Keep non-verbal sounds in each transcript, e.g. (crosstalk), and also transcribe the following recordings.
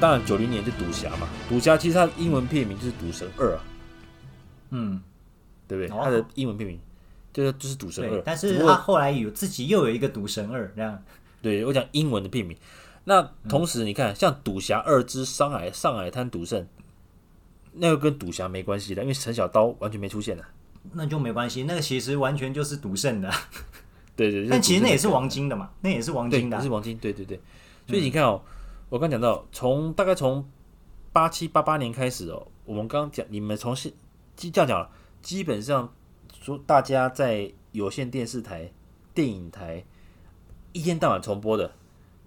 当然九零年就赌侠嘛，赌侠其实它英文片名就是《赌神二》啊，嗯，对不对？哦、它的英文片名就是就是《赌神二》，但是他后来有自己又有一个《赌神二》这样。对，我讲英文的片名。那同时你看，嗯、像《赌侠二之上海上海滩赌圣》，那个跟赌侠没关系的，因为陈小刀完全没出现的。那就没关系，那个其实完全就是赌圣的。对对，对，但其实那也是王晶的嘛，那也是王晶的，是王晶。对对对，所以你看哦，嗯、我刚讲到，从大概从八七八八年开始哦，我们刚讲，你们从现这样讲，基本上说大家在有线电视台、电影台一天到晚重播的，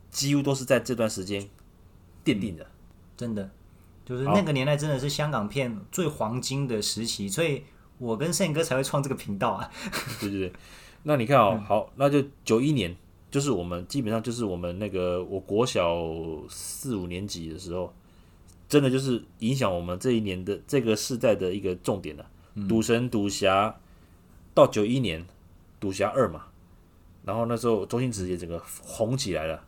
几乎都是在这段时间奠定的。真的，就是那个年代真的是香港片最黄金的时期，所以我跟胜哥才会创这个频道啊。对对对。那你看哦，好，那就九一年，就是我们基本上就是我们那个我国小四五年级的时候，真的就是影响我们这一年的这个世代的一个重点了。赌神、赌侠到九一年，赌侠二嘛，然后那时候周星驰也整个红起来了。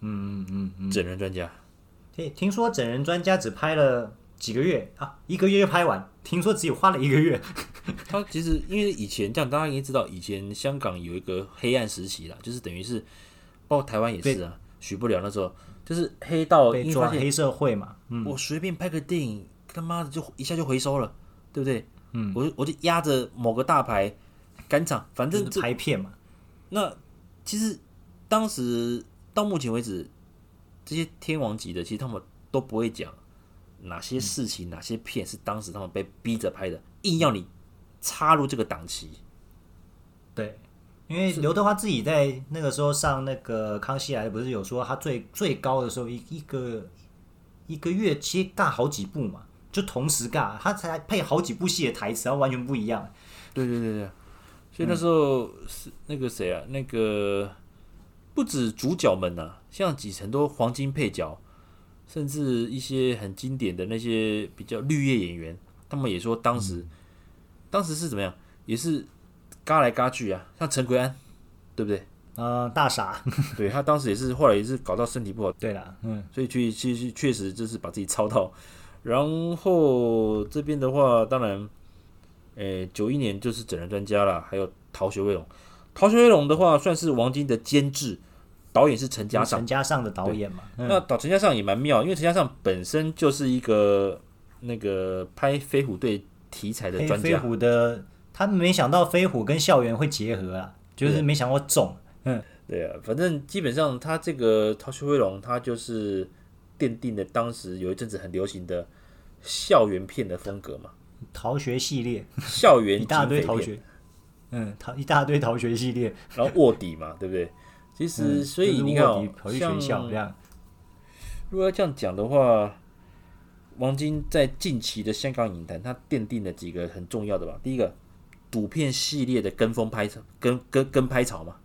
嗯嗯嗯嗯，整人专家，听听说整人专家只拍了几个月啊，一个月就拍完，听说只有花了一个月。他其实因为以前这样，大家应该知道，以前香港有一个黑暗时期啦，就是等于是，包括台湾也是啊，许不了那时候就是黑道被抓黑社会嘛。嗯、我随便拍个电影，他妈的就一下就回收了，对不对？嗯，我我就压着某个大牌赶场，反正拍片嘛。那其实当时到目前为止，这些天王级的，其实他们都不会讲哪些事情、嗯、哪些片是当时他们被逼着拍的，硬要你。插入这个档期，对，因为刘德华自己在那个时候上那个《康熙来了》，不是有说他最最高的时候一一个一个月接尬好几部嘛，就同时尬，他才配好几部戏的台词，然后完全不一样。对对对对，所以那时候是那个谁啊，那个不止主角们呐、啊，像几很多黄金配角，甚至一些很经典的那些比较绿叶演员，他们也说当时、嗯。当时是怎么样？也是嘎来嘎去啊，像陈奎安，对不对？啊、呃，大傻。(laughs) 对，他当时也是，后来也是搞到身体不好。对啦，嗯，所以去其实确实就是把自己操到。然后这边的话，当然，诶，九一年就是整人专家了，还有《逃学威龙》。《逃学威龙》的话，算是王晶的监制，导演是陈嘉上。陈嘉上的导演嘛。嗯、那导陈嘉上也蛮妙，因为陈嘉上本身就是一个那个拍飞虎队。题材的专家，飞虎的，他没想到飞虎跟校园会结合啊，就是没想过中。嗯，对啊，反正基本上他这个《逃学威龙》，他就是奠定了当时有一阵子很流行的校园片的风格嘛，逃学系列，校园 (laughs) 一大堆逃学，嗯，逃一大堆逃学系列，然后卧底嘛，对不对？其实，嗯、所以你看、哦，跑去学校这样，如果要这样讲的话。王晶在近期的香港影坛，他奠定了几个很重要的吧。第一个，赌片系列的跟风拍潮，跟跟跟拍潮嘛，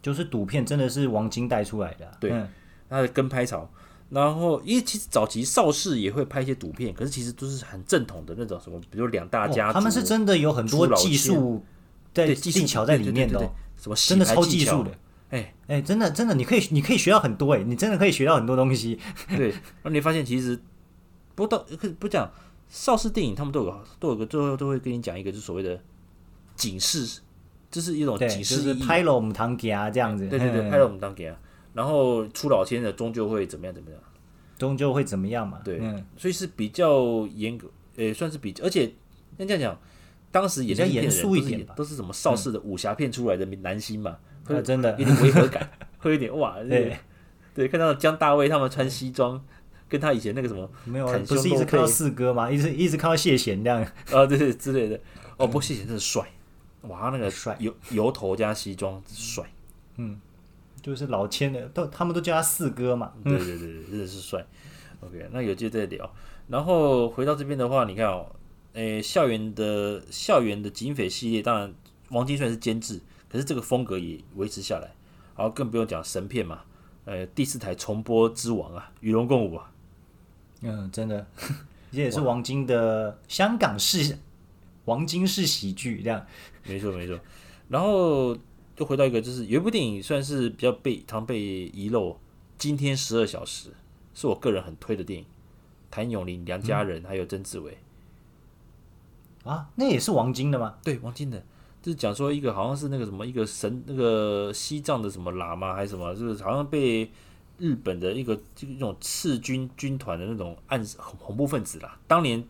就是赌片真的是王晶带出来的、啊。对，嗯、他的跟拍潮。然后，因为其实早期邵氏也会拍一些赌片，可是其实都是很正统的那种什么，比如两大家族、哦，他们是真的有很多技术在技巧在里面的、哦，什么真的超技术的。哎哎，真的真的，你可以你可以学到很多哎，你真的可以学到很多东西。对，那你发现其实。不到不讲邵氏电影，他们都有都有个最后都会跟你讲一个，就是所谓的警示，就是一种警示，就是拍了我们堂家这样子。对对对，拍了我们堂家，然后出老千的终究会怎么样怎么样，终究会怎么样嘛？对，所以是比较严格，诶，算是比较，而且那这样讲，当时也比较严肃一点，都是什么邵氏的武侠片出来的男星嘛，会真的。有点违和感，会有点哇，(laughs) 对。对，看到江大卫他们穿西装。跟他以前那个什么没有，不是一直看到四哥吗？一直一直看到谢贤这样啊，对对之类的。哦，不过谢贤真的帅，哇，那个帅油油头加西装帅，嗯，就是老千的都他们都叫他四哥嘛。对对对对，真的是帅。OK，那有机会再聊。然后回到这边的话，你看哦，诶，校园的校园的警匪系列，当然王晶虽然是监制，可是这个风格也维持下来。然后更不用讲神片嘛，呃，第四台重播之王啊，与龙共舞啊。嗯，真的，(laughs) 这也是王晶的香港式王晶式喜剧，这样没错没错。然后就回到一个，就是有一部电影算是比较被常被遗漏，《今天十二小时》是我个人很推的电影，谭咏麟、梁家仁、嗯、还有曾志伟。啊，那也是王晶的吗？对，王晶的，就是讲说一个好像是那个什么一个神，那个西藏的什么喇嘛还是什么，就是好像被日本的一个这个这种赤军军团的那种暗恐怖分子啦，当年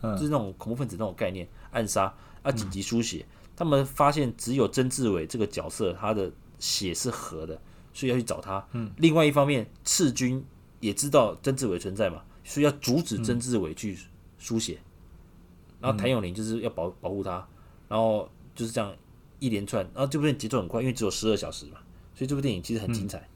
就是那种恐怖分子那种概念暗杀啊，紧急输血，他们发现只有曾志伟这个角色他的血是合的，所以要去找他。嗯，另外一方面，赤军也知道曾志伟存在嘛，所以要阻止曾志伟去输血。然后谭咏麟就是要保保护他，然后就是这样一连串，然后这部电影节奏很快，因为只有十二小时嘛，所以这部电影其实很精彩。嗯、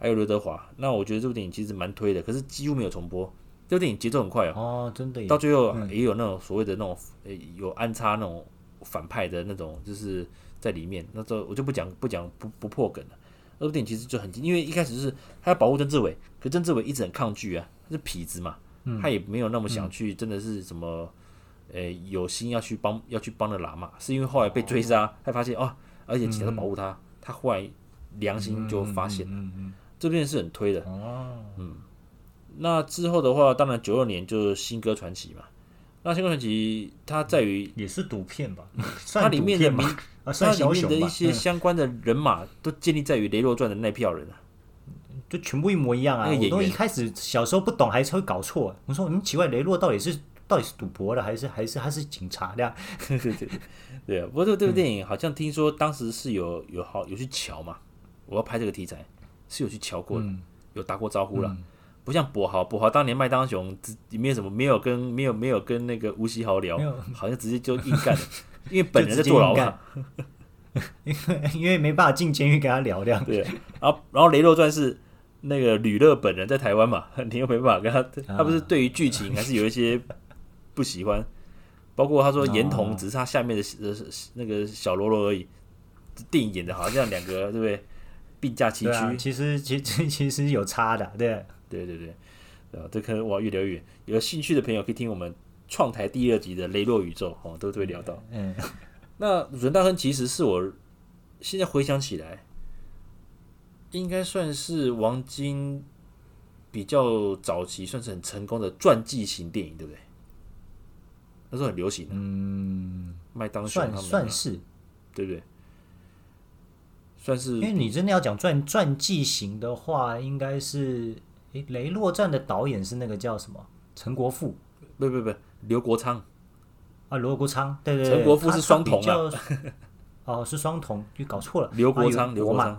还有刘德华，那我觉得这部电影其实蛮推的，可是几乎没有重播。这部电影节奏很快哦，哦，真的，到最后也有那种所谓的那种诶有安插那种反派的那种，就是在里面。那这我就不讲不讲不不破梗了。那部电影其实就很，因为一开始是他要保护曾志伟，可曾志伟一直很抗拒啊，他是痞子嘛。他也没有那么想去，真的是什么，诶、欸，有心要去帮要去帮的喇嘛，是因为后来被追杀，他发现哦，而且警察保护他，他后来良心就发现了，这边是很推的，哦嗯，那之后的话，当然九二年就是《新歌传奇》嘛，那《新歌传奇》它在于也是赌片吧，(laughs) 它里面的名，它里面的一些相关的人马都建立在于《雷洛传》的那票人啊。就全部一模一样啊！我都一开始小时候不懂，还是会搞错。我说，嗯，奇怪，雷洛到底是到底是赌博的，还是还是他是警察的？对对对，对啊。不过这部电影好像听说当时是有有好有去瞧嘛，我要拍这个题材是有去瞧过的，有打过招呼了。不像跛豪，跛豪当年麦当雄没有什么没有跟没有没有跟那个吴锡豪聊，好像直接就硬干，(laughs) 因为本人在坐牢嘛，(laughs) 因为 (laughs) 因为没办法进监狱跟他聊这样。对，然后然后雷洛传是。那个吕乐本人在台湾嘛，你又没办法跟他，他不是对于剧情还是有一些不喜欢，包括他说严童只是他下面的呃那个小喽啰而已，电影演的好像两个对不对？并驾齐驱，其实 (laughs) 其实其实有差的，对对对对，啊，这可能我越聊越远，有兴趣的朋友可以听我们创台第二集的雷洛宇宙哦，都会聊到。嗯，那阮大亨其实是我现在回想起来。应该算是王晶比较早期，算是很成功的传记型电影，对不对？那时候很流行的，嗯，麦当雄他们算是，对不对？算是，因为你真的要讲传传记型的话，应该是，诶，雷洛传的导演是那个叫什么？陈国富？不不不，刘国昌啊，刘国昌，对对，陈国富是双瞳啊。哦，是双瞳，就搞错了。刘国昌，刘国昌，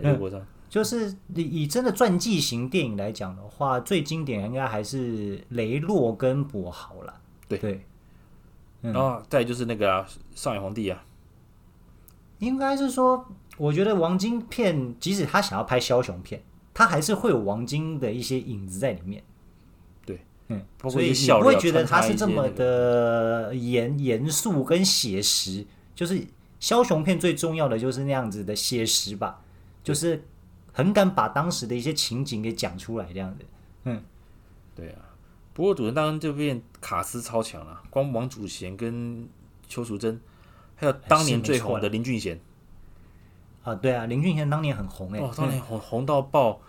刘国昌，就是以以真的传记型电影来讲的话，最经典应该还是雷洛跟跛豪了。对对，然后再就是那个上海皇帝啊，应该是说，我觉得王晶片，即使他想要拍枭雄片，他还是会有王晶的一些影子在里面。对，嗯，所以你不会觉得他是这么的严严肃跟写实，就是。枭雄片最重要的就是那样子的写实吧，就是很敢把当时的一些情景给讲出来这样子。嗯，对啊。不过《赌神大亨》这边卡斯超强啊，光王祖贤跟邱淑贞，还有当年最红的林俊贤。啊，对啊，林俊贤当年很红哎、欸，哦，当年红红到爆。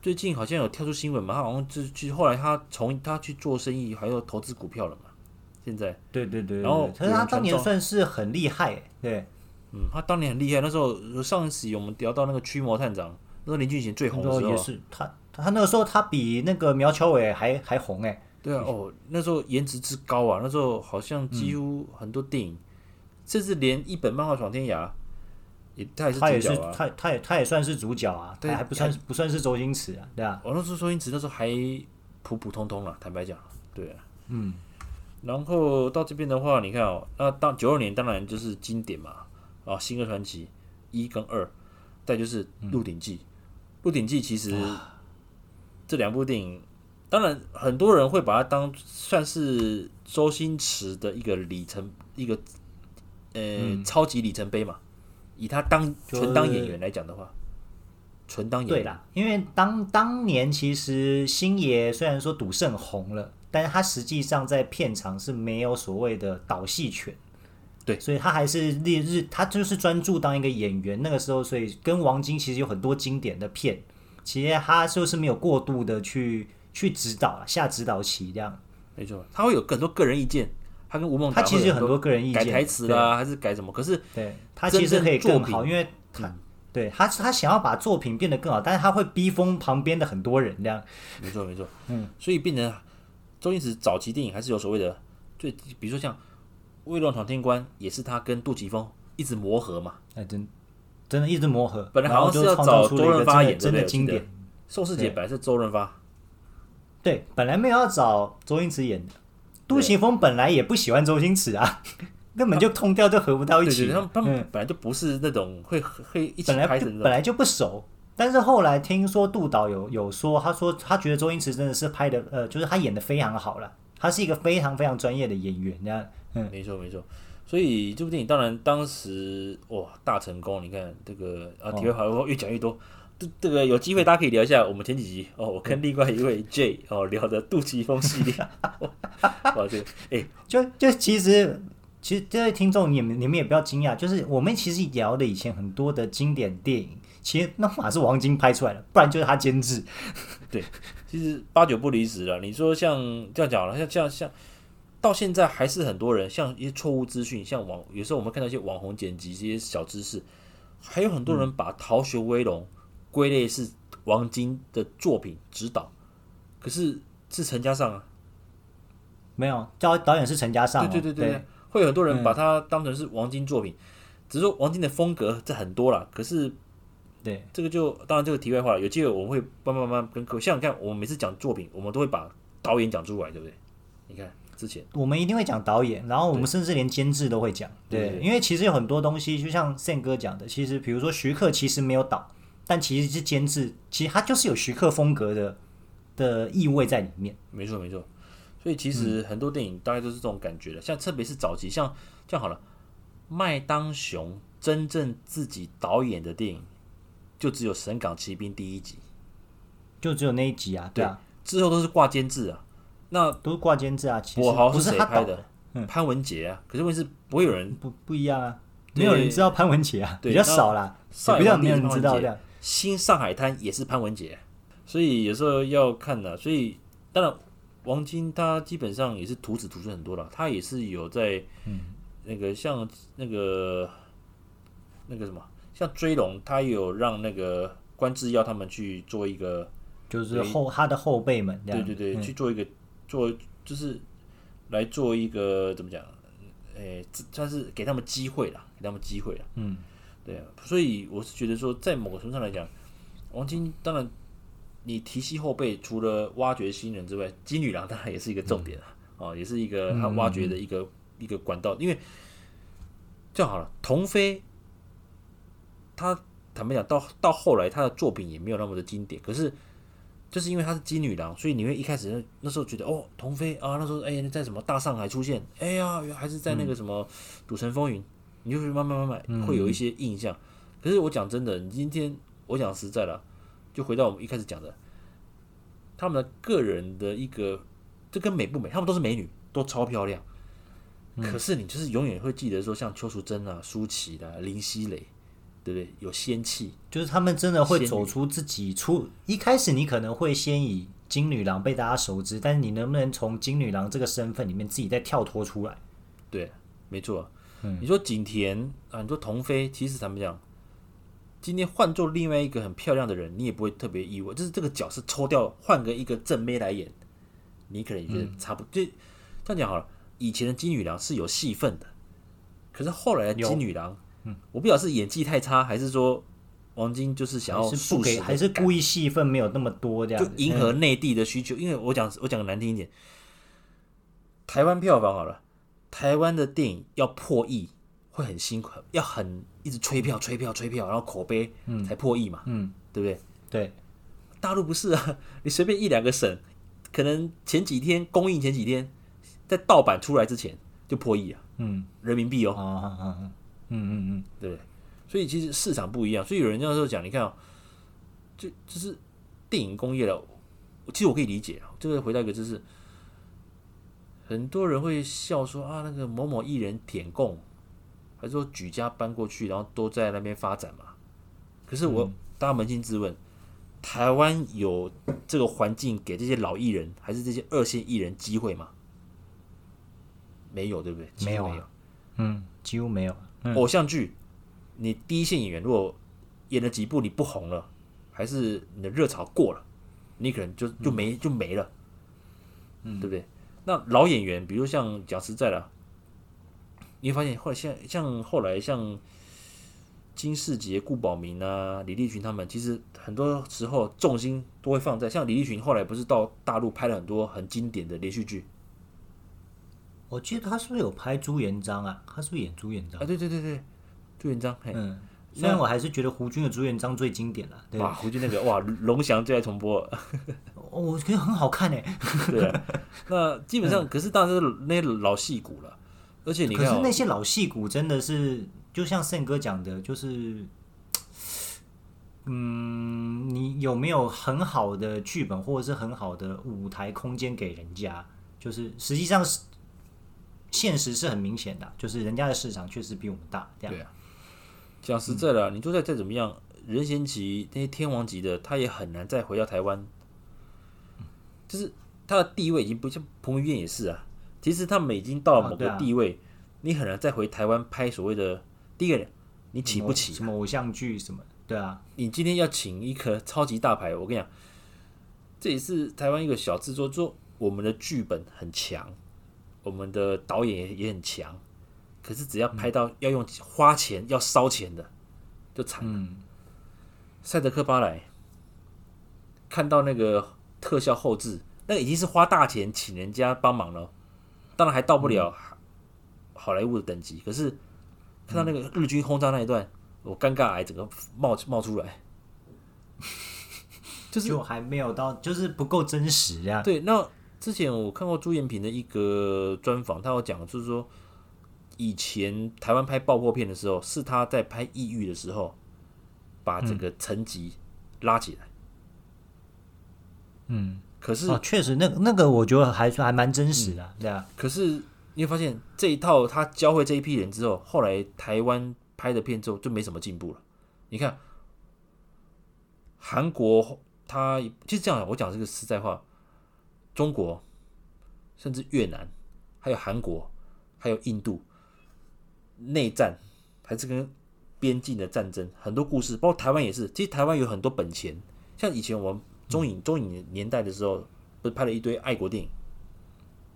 最近好像有跳出新闻嘛，他好像就去后来他从他去做生意，还有投资股票了嘛。现在对对对，然后可是他当年算是很厉害、欸，对，嗯，他当年很厉害。那时候上一集我们聊到那个驱魔探长，那个林俊贤最红的时候，也是他他那个时候他比那个苗侨伟还还红哎、欸，对啊，哦，那时候颜值之高啊，那时候好像几乎很多电影，嗯、甚至连一本漫画闯天涯，也他也是主角啊，他他也他也算是主角啊，对，还不算不算是周星驰啊，对啊，我、哦、那时候周星驰那时候还普普通通了，坦白讲，对啊，嗯。然后到这边的话，你看哦，那当九二年当然就是经典嘛，啊，《新歌传奇》一跟二，再就是《鹿鼎记》。《鹿鼎记》其实这两部电影，当然很多人会把它当算是周星驰的一个里程，一个呃超级里程碑嘛。以他当纯当演员来讲的话，纯当演员。对啦，因为当当年其实星爷虽然说赌圣红了。但是他实际上在片场是没有所谓的导戏权，对，所以他还是烈日，他就是专注当一个演员。那个时候，所以跟王晶其实有很多经典的片，其实他就是没有过度的去去指导下指导棋这样。没错，他会有更多个人意见。他跟吴孟达他其实有很多个人意见，改台词啦，还是改什么？可是对他其实可以更好，因为他、嗯、对他他想要把作品变得更好，但是他会逼疯旁边的很多人这样。没错没错，嗯，所以变成周星驰早期电影还是有所谓的，最比如说像《威龙闯天关》，也是他跟杜琪峰一直磨合嘛。哎，真真的一直磨合。本来好像是要找周润发演的，真的经典。宋世杰本来是周润发，对，本来没有要找周星驰演的。杜琪峰本来也不喜欢周星驰啊，(laughs) 根本就通调就合不到一起。他们他们本来就不是那种会会一起拍的，本来就不熟。但是后来听说杜导有有说，他说他觉得周星驰真的是拍的呃，就是他演的非常好了，他是一个非常非常专业的演员。这样，嗯，没错没错。所以这部电影当然当时哇大成功，你看这个啊，体会好越讲越多。这个有机会大家可以聊一下我们前几集。哦，我跟另外一位 J 哦聊的杜琪峰系列，(laughs) 哇这个哎，就就其实其实这位听众你们你们也不要惊讶，就是我们其实聊的以前很多的经典电影，其实那马是王晶拍出来的，不然就是他监制。对，其实八九不离十了。你说像这样讲了，像像像到现在还是很多人像一些错误资讯，像网有时候我们看到一些网红剪辑这些小知识，还有很多人把《逃学威龙》归类是王晶的作品指导，可是是陈嘉上啊，没有，导导演是陈嘉上。对对对对，对会有很多人把它当成是王晶作品，嗯、只是说王晶的风格这很多了。可是，对这个就当然这个题外话了。有机会我们会慢慢慢慢跟各位，像你看，我们每次讲作品，我们都会把导演讲出来，对不对？你看之前我们一定会讲导演，然后我们甚至连监制都会讲。对，因为其实有很多东西，就像 Sam 哥讲的，其实比如说徐克其实没有导。但其实是监制，其实他就是有徐克风格的的意味在里面。没错没错，所以其实很多电影大概都是这种感觉的，嗯、像特别是早期，像这样好了，麦当雄真正自己导演的电影，就只有《神港奇兵》第一集，就只有那一集啊，对啊，对之后都是挂监制啊，那都是挂监制啊。其实跛豪是谁拍的？嗯、潘文杰啊，可是问题是不会有人不不一样啊，没有人知道潘文杰啊，比较少啦，比较没有人知道这样。新上海滩也是潘文杰，所以有时候要看的。所以当然，王晶他基本上也是徒子徒孙很多了。他也是有在，那个像那个那个什么，像追龙，他有让那个关智耀他们去做一个，就是后他的后辈们，对对对，去做一个做就是来做一个怎么讲？诶，算是给他们机会了，给他们机会了，嗯。对啊，所以我是觉得说，在某个程度上来讲，王晶当然你提携后辈，除了挖掘新人之外，金女郎当然也是一个重点啊，嗯、哦，也是一个他挖掘的一个、嗯、一个管道。因为这样好了，童飞他坦白讲，到到后来他的作品也没有那么的经典，可是就是因为他是金女郎，所以你会一开始那时候觉得哦，童飞啊，那时候哎在什么大上海出现，哎呀，还是在那个什么赌城风云。你就是慢慢慢慢会有一些印象，嗯、可是我讲真的，你今天我讲实在了，就回到我们一开始讲的，他们的个人的一个，这跟美不美，他们都是美女，都超漂亮，嗯、可是你就是永远会记得说，像邱淑贞啊、舒淇的、林熙蕾，对不对？有仙气，就是他们真的会走出自己出。一开始你可能会先以金女郎被大家熟知，但是你能不能从金女郎这个身份里面自己再跳脱出来？对，没错。你说景甜啊，你说童飞，其实他们讲，今天换做另外一个很漂亮的人，你也不会特别意外。就是这个角色抽掉，换个一个正妹来演，你可能也觉得差不多。就这样讲好了，以前的金女郎是有戏份的，可是后来的金女郎，嗯，我不晓得是演技太差，还是说王晶就是想要是不给，还是故意戏份没有那么多这样，就迎合内地的需求。因为我讲我讲的难听一点，台湾票房好了。台湾的电影要破亿会很辛苦，要很一直吹票、吹票、吹票，然后口碑才破亿嘛，嗯，嗯，对不对？对，大陆不是啊，(laughs) 你随便一两个省，可能前几天公映前几天，在盗版出来之前就破亿啊，嗯，人民币哦，啊啊啊，嗯嗯嗯，对不对？所以其实市场不一样，所以有人这样说讲，你看哦，就就是电影工业了，其实我可以理解啊，这个回到一个就是。很多人会笑说啊，那个某某艺人舔供，还是说举家搬过去，然后都在那边发展嘛？可是我大家扪心自问，台湾有这个环境给这些老艺人，还是这些二线艺人机会吗？没有，对不对？没有，没有，嗯，几乎没有。嗯、偶像剧，你第一线演员如果演了几部你不红了，还是你的热潮过了，你可能就就没就没了，嗯，对不对？那老演员，比如像讲实在的，你会发现后来像像后来像金世杰、顾宝明啊、李立群他们，其实很多时候重心都会放在像李立群后来不是到大陆拍了很多很经典的连续剧。我记得他是不是有拍朱元璋啊？他是不是演朱元璋啊？对对对对，朱元璋。嗯，虽然我还是觉得胡军的朱元璋最经典了。对哇，胡军那个哇，龙翔最爱重播。我觉得很好看哎。对啊，(laughs) 那基本上，可是当然是那些老戏骨了。而且你看，可是那些老戏骨真的是，就像胜哥讲的，就是，(tsk) 嗯，你有没有很好的剧本，或者是很好的舞台空间给人家？就是实际上是。现实是很明显的，就是人家的市场确实比我们大。这样对啊，讲实在的，嗯、你就算再怎么样，任贤齐那些天王级的，他也很难再回到台湾。就是他的地位已经不像彭于晏也是啊。其实他们已经到了某个地位，啊啊、你很难再回台湾拍所谓的第一个人，你请不起、啊、什么偶像剧什么？对啊，你今天要请一颗超级大牌，我跟你讲，这也是台湾一个小制作，说我们的剧本很强。我们的导演也也很强，可是只要拍到要用花钱要烧钱的，就惨了。嗯、赛德克巴莱看到那个特效后置，那个已经是花大钱请人家帮忙了，当然还到不了好莱坞的等级。可是看到那个日军轰炸那一段，我尴尬癌整个冒冒出来，(laughs) 就是就还没有到，就是不够真实呀。对，那。之前我看过朱延平的一个专访，他有讲，就是说以前台湾拍爆破片的时候，是他在拍异域的时候，把这个层级拉起来。嗯，可是确实，那那个我觉得还算还蛮真实的，对啊。可是你会发现这一套他教会这一批人之后，后来台湾拍的片之后就没什么进步了。你看韩国，他其实这样，我讲这个实在话。中国，甚至越南，还有韩国，还有印度，内战还是跟边境的战争，很多故事，包括台湾也是。其实台湾有很多本钱，像以前我们中影中影年代的时候，不是拍了一堆爱国电影。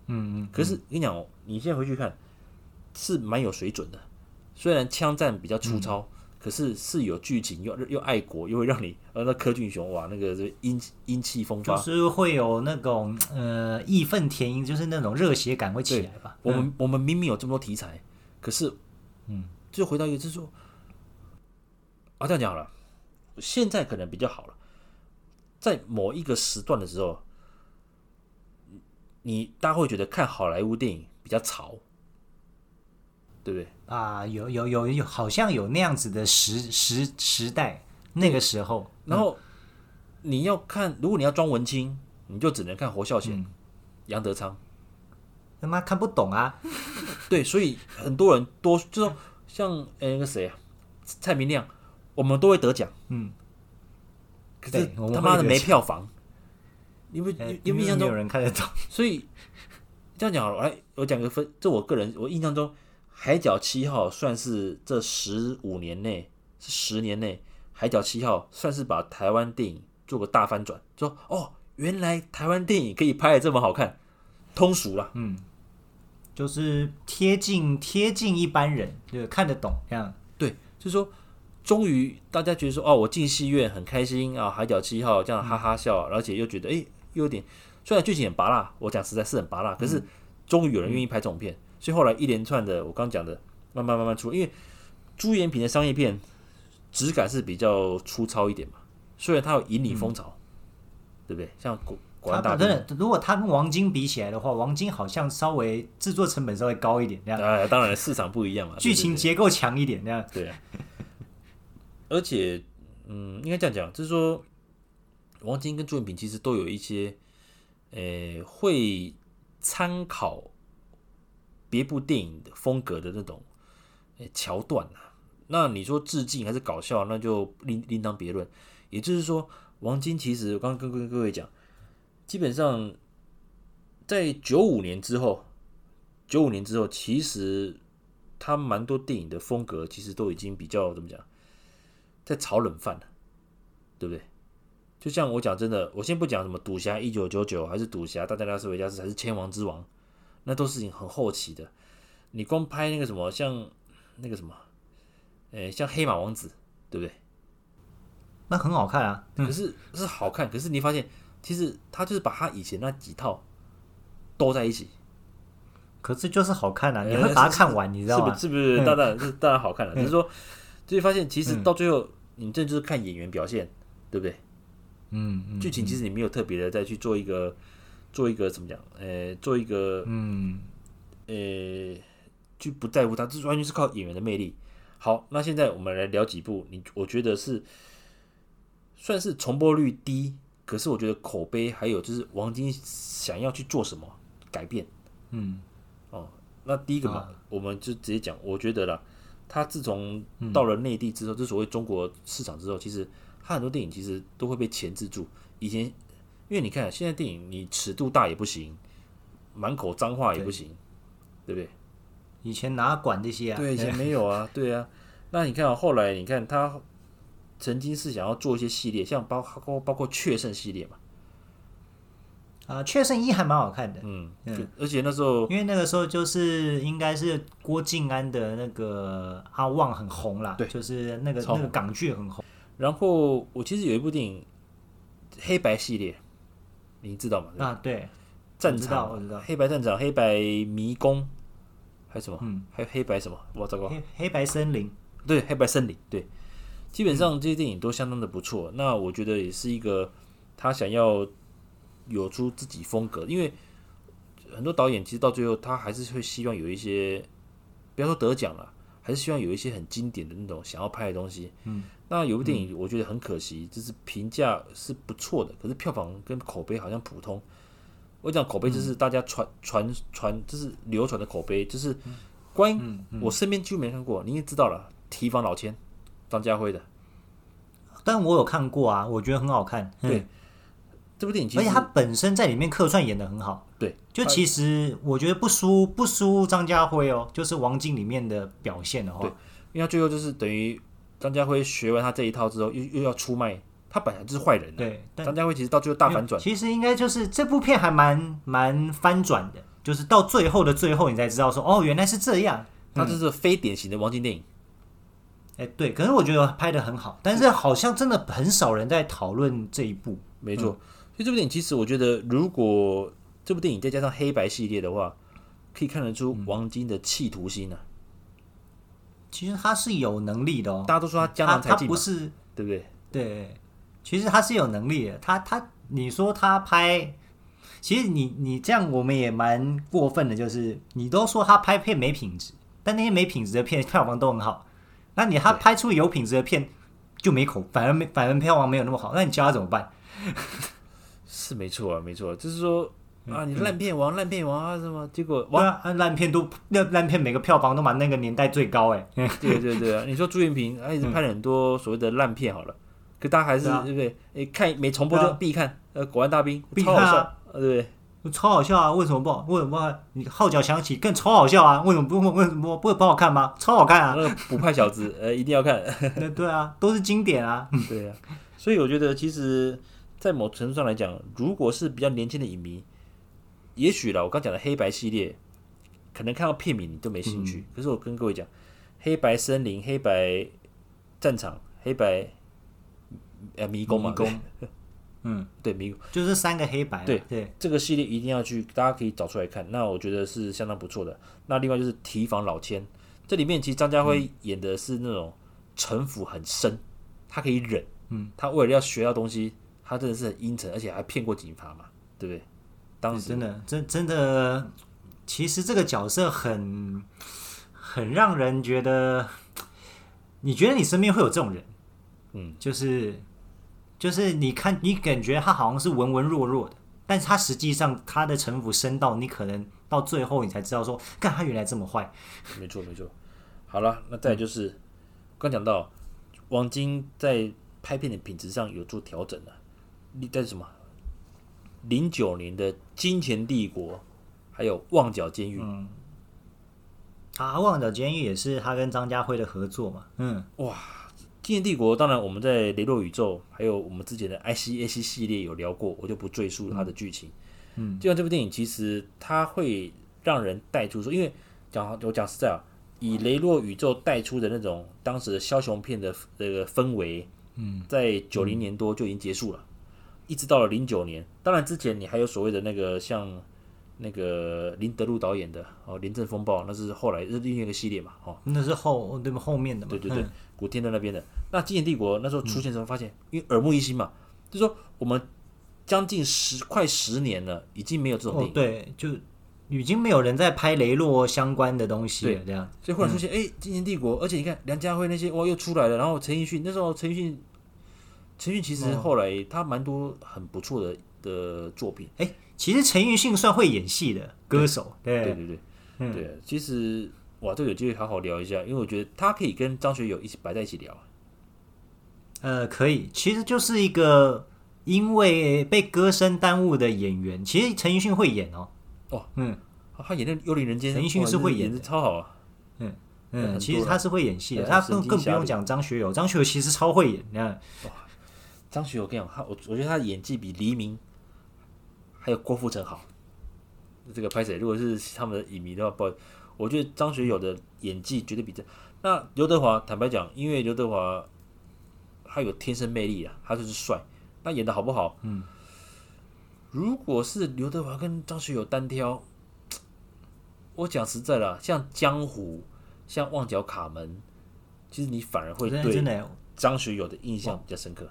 嗯嗯。可是跟你讲哦，你现在回去看，是蛮有水准的，虽然枪战比较粗糙。嗯可是是有剧情，又又爱国，又会让你呃，那柯俊雄哇，那个是英英气风发，就是会有那种呃义愤填膺，就是那种热血感会起来吧。我们、嗯、我们明明有这么多题材，可是嗯，就回到一个就是说啊，这样讲好了，现在可能比较好了，在某一个时段的时候，你大家会觉得看好莱坞电影比较潮。对不对啊？有有有有，好像有那样子的时时时代，那个时候。然后你要看，如果你要装文青，你就只能看侯孝贤、杨、嗯、德昌。他妈看不懂啊！(laughs) 对，所以很多人多就说，像哎那个谁啊，蔡明亮，我们都会得奖。嗯。可是他妈的没票房，(laughs) 因为因为印象中没有人看得懂。(laughs) 所以这样讲好了，来我讲个分，这我个人我印象中。海角七号算是这十五年内，是十年内，海角七号算是把台湾电影做个大翻转，说哦，原来台湾电影可以拍的这么好看，通俗了，嗯，就是贴近贴近一般人，就看得懂这样。对，就是说，终于大家觉得说，哦，我进戏院很开心啊，海角七号这样哈哈笑，而且又觉得哎，又有点，虽然剧情很拔辣，我讲实在是很拔辣，可是终于有人愿意拍这种片。嗯所以后来一连串的，我刚讲的，慢慢慢慢出，因为朱延平的商业片质感是比较粗糙一点嘛。虽然他有引领风潮，嗯、对不对？像国国安大，真的，如果他跟王晶比起来的话，王晶好像稍微制作成本稍微高一点，那样。哎，当然市场不一样嘛，剧情结构强一点，那样。对。而且，嗯，应该这样讲，就是说，王晶跟朱延平其实都有一些，呃、会参考。别部电影的风格的那种桥段啊，那你说致敬还是搞笑，那就另另当别论。也就是说，王晶其实我刚刚跟跟各位讲，基本上在九五年之后，九五年之后，其实他蛮多电影的风格其实都已经比较怎么讲，在炒冷饭呢，对不对？就像我讲真的，我先不讲什么赌侠一九九九，还是赌侠大家拉斯维加斯还是千王之王，那都是很后期的。你光拍那个什么，像那个什么，诶，像黑马王子，对不对？那很好看啊，可是是好看，可是你发现其实他就是把他以前那几套都在一起，可是就是好看啊，你会把它看完，你知道吗？是不是？当然，(laughs) 是当然好看了。只是说，就会发现其实到最后，你这就是看演员表现，对不对？嗯，剧情其实你没有特别的再去做一个做一个怎么讲？呃，做一个嗯，呃，就不在乎它，这完全是靠演员的魅力。好，那现在我们来聊几部，你我觉得是。算是重播率低，可是我觉得口碑还有就是王晶想要去做什么改变，嗯，哦，那第一个嘛，啊、我们就直接讲，我觉得啦，他自从到了内地之后，就、嗯、所谓中国市场之后，其实他很多电影其实都会被钳制住。以前，因为你看现在电影，你尺度大也不行，满口脏话也不行，对，对不对？以前哪管这些啊？对，以前没有啊，(laughs) 对啊。那你看、哦、后来，你看他。曾经是想要做一些系列，像包括包括《雀圣》系列嘛，啊，《雀圣一》还蛮好看的，嗯嗯，而且那时候因为那个时候就是应该是郭晋安的那个阿旺很红啦，对，就是那个那个港剧很红。然后我其实有一部电影黑白系列，你知道吗？啊，对，战场，我知道，我知道，黑白战场、黑白迷宫，还有什么？嗯，还有黑白什么？我糟糕，黑黑白森林，对，黑白森林，对。基本上这些电影都相当的不错，那我觉得也是一个他想要有出自己风格，因为很多导演其实到最后他还是会希望有一些，不要说得奖了，还是希望有一些很经典的那种想要拍的东西。嗯，那有部电影我觉得很可惜，就是评价是不错的，可是票房跟口碑好像普通。我讲口碑就是大家传传传，就是流传的口碑，就是关于我身边几乎没看过，你也知道了，提防老千。张家辉的，但我有看过啊，我觉得很好看。对，这部电影其实，而且他本身在里面客串演的很好。对，就其实我觉得不输不输张家辉哦，就是王晶里面的表现的话，对，因为他最后就是等于张家辉学完他这一套之后，又又要出卖他本来就是坏人。对，张家辉其实到最后大反转。其实应该就是这部片还蛮蛮翻转的，就是到最后的最后，你才知道说哦，原来是这样。他这是非典型的王晶电影。哎，对，可是我觉得拍的很好，但是好像真的很少人在讨论这一部。没错，所以这部电影其实我觉得，如果这部电影再加上黑白系列的话，可以看得出王晶的企图心啊。其实他是有能力的哦，大家都说他江郎才尽，他不是对不对？对，其实他是有能力的。他他，你说他拍，其实你你这样我们也蛮过分的，就是你都说他拍片没品质，但那些没品质的片票房都很好。那你他拍出有品质的片就没口，反而没反而票房没有那么好，那你教他怎么办？是没错啊，没错，就是说啊，你烂片王，烂、嗯、片王啊什么？结果哇，烂片都那烂片每个票房都满那个年代最高哎。(laughs) 对对对啊，你说朱云平他一直拍了很多所谓的烂片好了，嗯、可大家还是、啊、对不对？哎，看没重播就必看，呃，国安大兵超好笑，对不对？超好笑啊！为什么不好？为什么不好？你号角响起更超好笑啊！为什么不？为什么不会不好看吗？超好看啊！那个不派小子，呃，一定要看。(laughs) 对啊，都是经典啊。对啊，所以我觉得，其实，在某程度上来讲，如果是比较年轻的影迷，也许啦，我刚讲的黑白系列，可能看到片名你都没兴趣。嗯、可是我跟各位讲，黑白森林、黑白战场、黑白呃迷宫嘛。迷宫 (laughs) 嗯，对，迷宫就是三个黑白。对对，对这个系列一定要去，大家可以找出来看。那我觉得是相当不错的。那另外就是提防老千，这里面其实张家辉演的是那种城府很深，他可以忍。嗯，他为了要学到东西，他真的是很阴沉，而且还骗过警察嘛，对不对？当时真的，真真的，其实这个角色很很让人觉得，你觉得你身边会有这种人？嗯，就是。就是你看，你感觉他好像是文文弱弱的，但是他实际上他的城府深到你可能到最后你才知道说，干他原来这么坏。(laughs) 没错没错。好了，那再就是刚讲到王晶在拍片的品质上有做调整了，你在什么？零九年的《金钱帝国》，还有《旺角监狱》。嗯，啊，《旺角监狱》也是他跟张家辉的合作嘛。嗯，哇，《金钱帝国》当然我们在《雷洛宇宙》还有我们之前的 ICAC 系列有聊过，我就不赘述它的剧情。嗯，就像这部电影，其实它会让人带出说，因为讲我讲实在啊，以《雷洛宇宙》带出的那种当时的枭雄片的那个氛围。嗯，在九零年多就已经结束了，嗯、一直到了零九年。当然之前你还有所谓的那个像那个林德禄导演的哦，《廉政风暴》，那是后来是另一个系列嘛，哦，那是后对吧？后面的嘛，对对对，嗯、古天乐那边的。那《金钱帝国》那时候出现的时候，发现、嗯、因为耳目一新嘛，就是说我们将近十快十年了，已经没有这种电影、哦，对，就已经没有人在拍雷洛相关的东西了，这样。所以忽然出现，哎、嗯，欸《金钱帝国》，而且你看梁家辉那些哇又出来了，然后陈奕迅那时候陈奕迅。陈奕迅其实后来他蛮多很不错的的作品。哎、欸，其实陈奕迅算会演戏的歌手。对对对对，嗯、对。其实哇，这个有机会好好聊一下，因为我觉得他可以跟张学友一起摆在一起聊。呃，可以。其实就是一个因为被歌声耽误的演员。其实陈奕迅会演哦。哦，嗯，他演那《幽灵人间》，陈奕迅是会演的，超好啊。嗯嗯，其实他是会演戏的。他更更不用讲张学友，张学友其实超会演，你看。张学友，我跟你讲，他我我觉得他的演技比黎明还有郭富城好。这个拍摄？如果是他们的影迷的话，不我觉得张学友的演技绝对比这。那刘德华，坦白讲，因为刘德华他有天生魅力啊，他就是帅。那演的好不好？嗯。如果是刘德华跟张学友单挑，(tsk) 我讲实在的，像江湖，像旺角卡门，其实你反而会对张学友的印象比较深刻。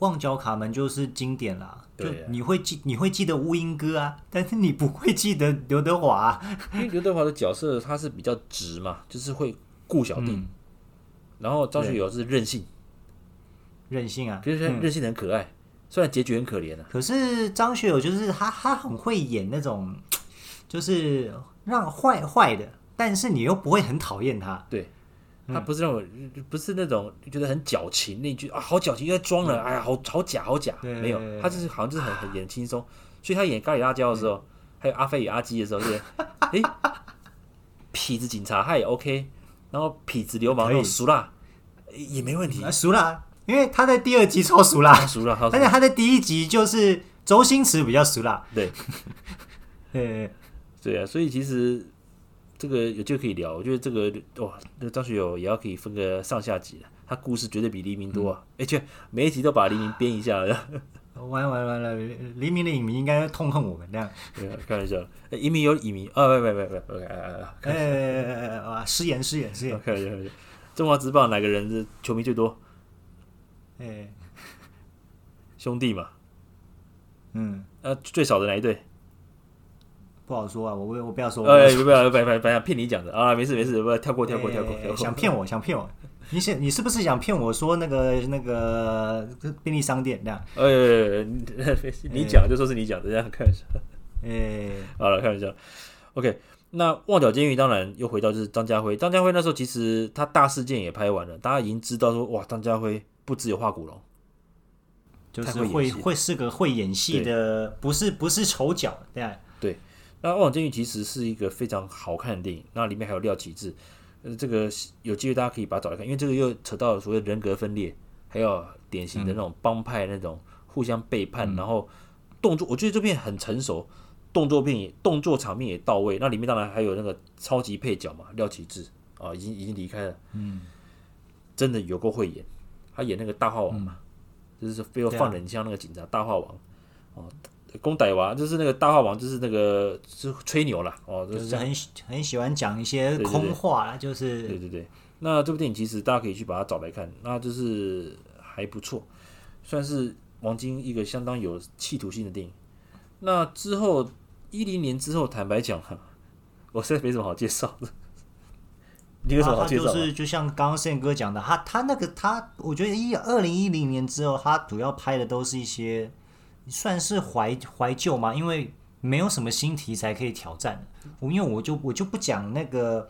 旺角卡门就是经典啦，就你会记你会记得乌蝇哥啊，(laughs) 但是你不会记得刘德华啊，(laughs) 因为刘德华的角色他是比较直嘛，就是会顾小弟，嗯、然后张学友是任性，任性啊，就是任性的很可爱，嗯、虽然结局很可怜啊。可是张学友就是他他很会演那种，(tsk) 就是让坏坏的，但是你又不会很讨厌他，对。他不是那种，不是那种觉得很矫情那句啊，好矫情，因为装了，哎呀，好好假，好假，没有，他就是好像就是很很演轻松，所以他演咖喱辣椒的时候，还有阿飞与阿基的时候，是，哎，痞子警察他也 OK，然后痞子流氓那种俗辣也没问题，熟辣，因为他在第二集超俗辣，熟辣，而且他在第一集就是周星驰比较熟辣，(laughs) 对，对，对啊，所以其实。这个有就可以聊，我觉得这个哇，那个张学友也要可以分个上下集了。他故事绝对比黎明多啊！而且、嗯、每一集都把黎明编一下，(laughs) 完完完了，黎明的影迷应该痛恨我们这样。开玩笑，影迷有影迷啊，不不不不，OK 啊，哎哎哎啊，失言失言失言，开玩笑开玩笑。中华职棒哪个人的球迷最多？哎，兄弟嘛，嗯，呃，最少的哪一队？不好说啊，我我不要说。哎，不要，不要，不要骗你讲的啊，没事没事，不要跳过跳过跳过。想骗我，(laughs) 想骗我，你是你是不是想骗我说那个那个便利商店这样？哎，你 (laughs) 讲就说是你讲的，这样开玩笑。哎，(laughs) 好了，开玩笑。OK，那旺角监狱当然又回到就是张家辉，张家辉那时候其实他大事件也拍完了，大家已经知道说哇，张家辉不只有画古龙，就是会会是个会演戏的，不是不是丑角，对对。那《旺角监狱》其实是一个非常好看的电影，那里面还有廖启智，呃，这个有机会大家可以把它找来看，因为这个又扯到了所谓人格分裂，还有典型的那种帮派那种互相背叛，嗯、然后动作，我觉得这片很成熟，动作片也动作场面也到位。那里面当然还有那个超级配角嘛，廖启智啊，已经已经离开了，嗯，真的有够会演，他演那个大话王嘛，嗯、就是非要放冷枪那个警察、啊、大话王，哦。公歹娃就是那个大话王，就是那个是吹牛了哦，就是很很喜欢讲一些空话，就是对对对。那这部电影其实大家可以去把它找来看，那就是还不错，算是王晶一个相当有企图心的电影。那之后一零年之后，坦白讲哈，(laughs) 我实在没什么好介绍的。你有什么好介绍？就是就像刚刚宪哥讲的，他他那个他，我觉得一二零一零年之后，他主要拍的都是一些。算是怀怀旧吗？因为没有什么新题材可以挑战。我因为我就我就不讲那个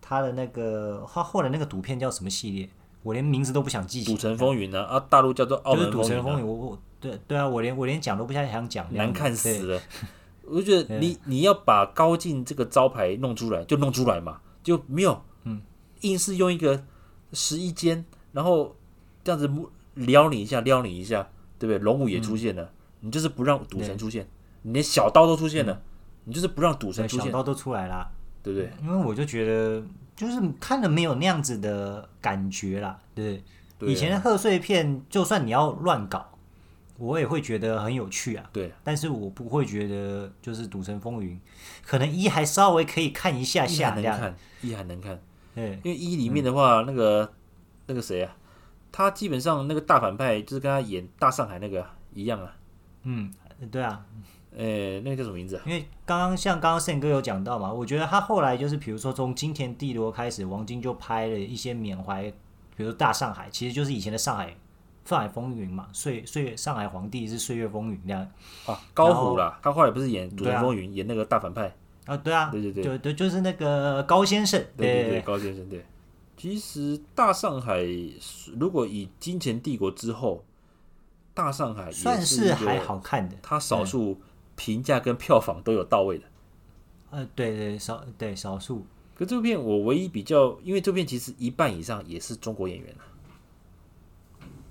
他的那个他后来那个赌片叫什么系列，我连名字都不想记起。赌城风云呢？啊，大陆叫做澳门风云。赌城风云，我我对对啊，我连我连讲都不想想讲，难看死了。我就觉得你你要把高进这个招牌弄出来，就弄出来嘛，就没有，嗯，硬是用一个十一间，然后这样子撩你一下，撩你一下，对不对？龙武也出现了，嗯、你就是不让赌神出现，你连小刀都出现了，嗯、你就是不让赌神出现，小刀都出来了，对不对？因为我就觉得，就是看了没有那样子的感觉啦，对，对？啊、以前的贺岁片，就算你要乱搞。我也会觉得很有趣啊，对，但是我不会觉得就是《赌神风云》，可能一还稍微可以看一下下，能看，一还能看，对，因为一里面的话，那个那个谁啊，他基本上那个大反派就是跟他演大上海那个一样啊，嗯，对啊，诶，那个叫什么名字啊？因为刚刚像刚刚宪哥有讲到嘛，我觉得他后来就是比如说从金田帝罗开始，王晶就拍了一些缅怀，比如大上海，其实就是以前的上海。上海风云嘛，岁岁月上海皇帝是岁月风云那样啊，高虎啦，他后来不是演赌城风云，演那个大反派啊，对啊，对对对，就对就是那个高先生，对对对，高先生对。其实大上海如果以金钱帝国之后，大上海算是还好看的，它少数评价跟票房都有到位的，呃，对对少对少数。可这部片我唯一比较，因为这部片其实一半以上也是中国演员啊。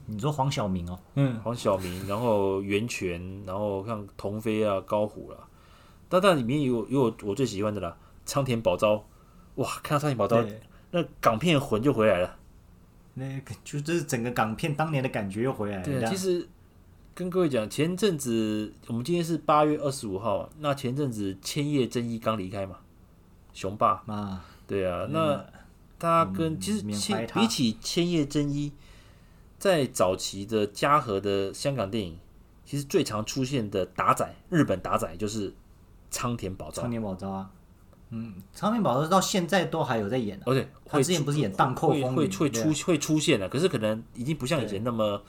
你说黄晓明哦，嗯，黄晓明，然后袁泉，然后像童飞啊、高虎啦，但但里面有有我，最喜欢的啦，苍田宝昭，哇，看到苍田宝昭，那港片魂就回来了，那个就是整个港片当年的感觉又回来了。对，其实跟各位讲，前阵子我们今天是八月二十五号，那前阵子千叶真一刚离开嘛，雄霸啊，对啊，那他跟、嗯、其实千比起千叶真一。在早期的嘉禾的香港电影，其实最常出现的打仔，日本打仔就是仓田保昭。仓田保昭啊，嗯，仓田保昭到现在都还有在演。哦对，他之前不是演《荡寇风云》会会会出会出现的，可是可能已经不像以前那么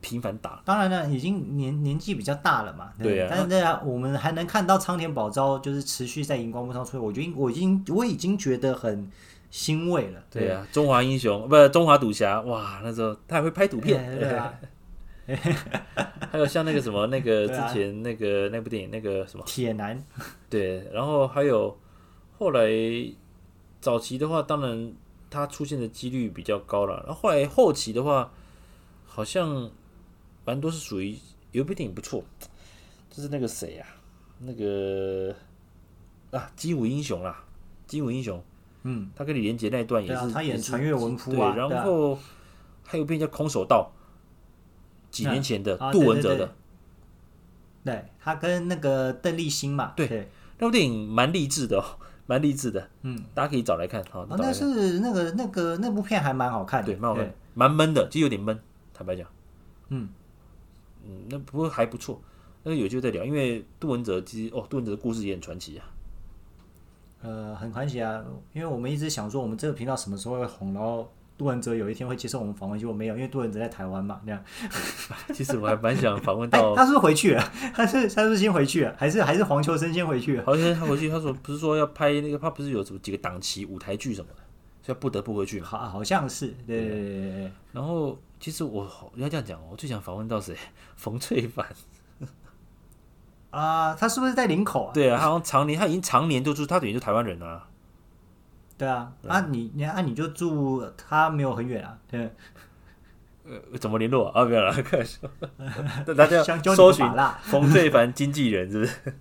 频繁打。当然了，已经年年纪比较大了嘛。对，对啊。但是呢，我们还能看到苍田宝昭就是持续在荧光幕上出现，我觉得我已经我已经觉得很。欣慰了，对啊，中华英雄不是中华赌侠，哇，那时候他还会拍赌片，对啊，(laughs) 还有像那个什么那个 (laughs) 之前那个那部电影那个什么铁男，对，然后还有后来早期的话，当然他出现的几率比较高了，然后后来后期的话，好像蛮多是属于有一部电影不错，就是那个谁啊，那个啊，精武英雄啦，精武英雄。嗯，他跟李连杰那一段也是，啊、他演穿越文夫啊，对，然后还有部叫《空手道》，几年前的杜文泽的，对，对他跟那个邓丽欣嘛，对，对。那部电影蛮励志的，哦，蛮励志的，嗯，大家可以找来看，好，哦，那是那个那个那部片还蛮好看的，对，蛮好看，蛮闷的，就有点闷，坦白讲，嗯。嗯，那不过还不错，那个有机会再聊，因为杜文泽其实哦，杜文泽的故事也很传奇啊。呃，很传奇啊，因为我们一直想说，我们这个频道什么时候会红，然后杜汶泽有一天会接受我们访问，结果没有，因为杜汶泽在台湾嘛，那样。(laughs) 其实我还蛮想访问到，他是不是回去了？他是他是不是先回去了？还是还是黄秋生先回去了？好像他回去，他说不是说要拍那个，他不是有什么几个档期舞台剧什么的，所以不得不回去。好，好像是对，对，对，对。然后其实我要这样讲，我最想访问到谁？冯翠凡。(laughs) 啊，他是不是在林口啊？对啊，他好像常年，他已经常年都住，他等于是台湾人啊。对啊，对啊，你你啊，你就住他没有很远啊。对，呃，怎么联络啊？不要了，开玩笑。(laughs) 大家搜寻冯淬帆经纪人是不是？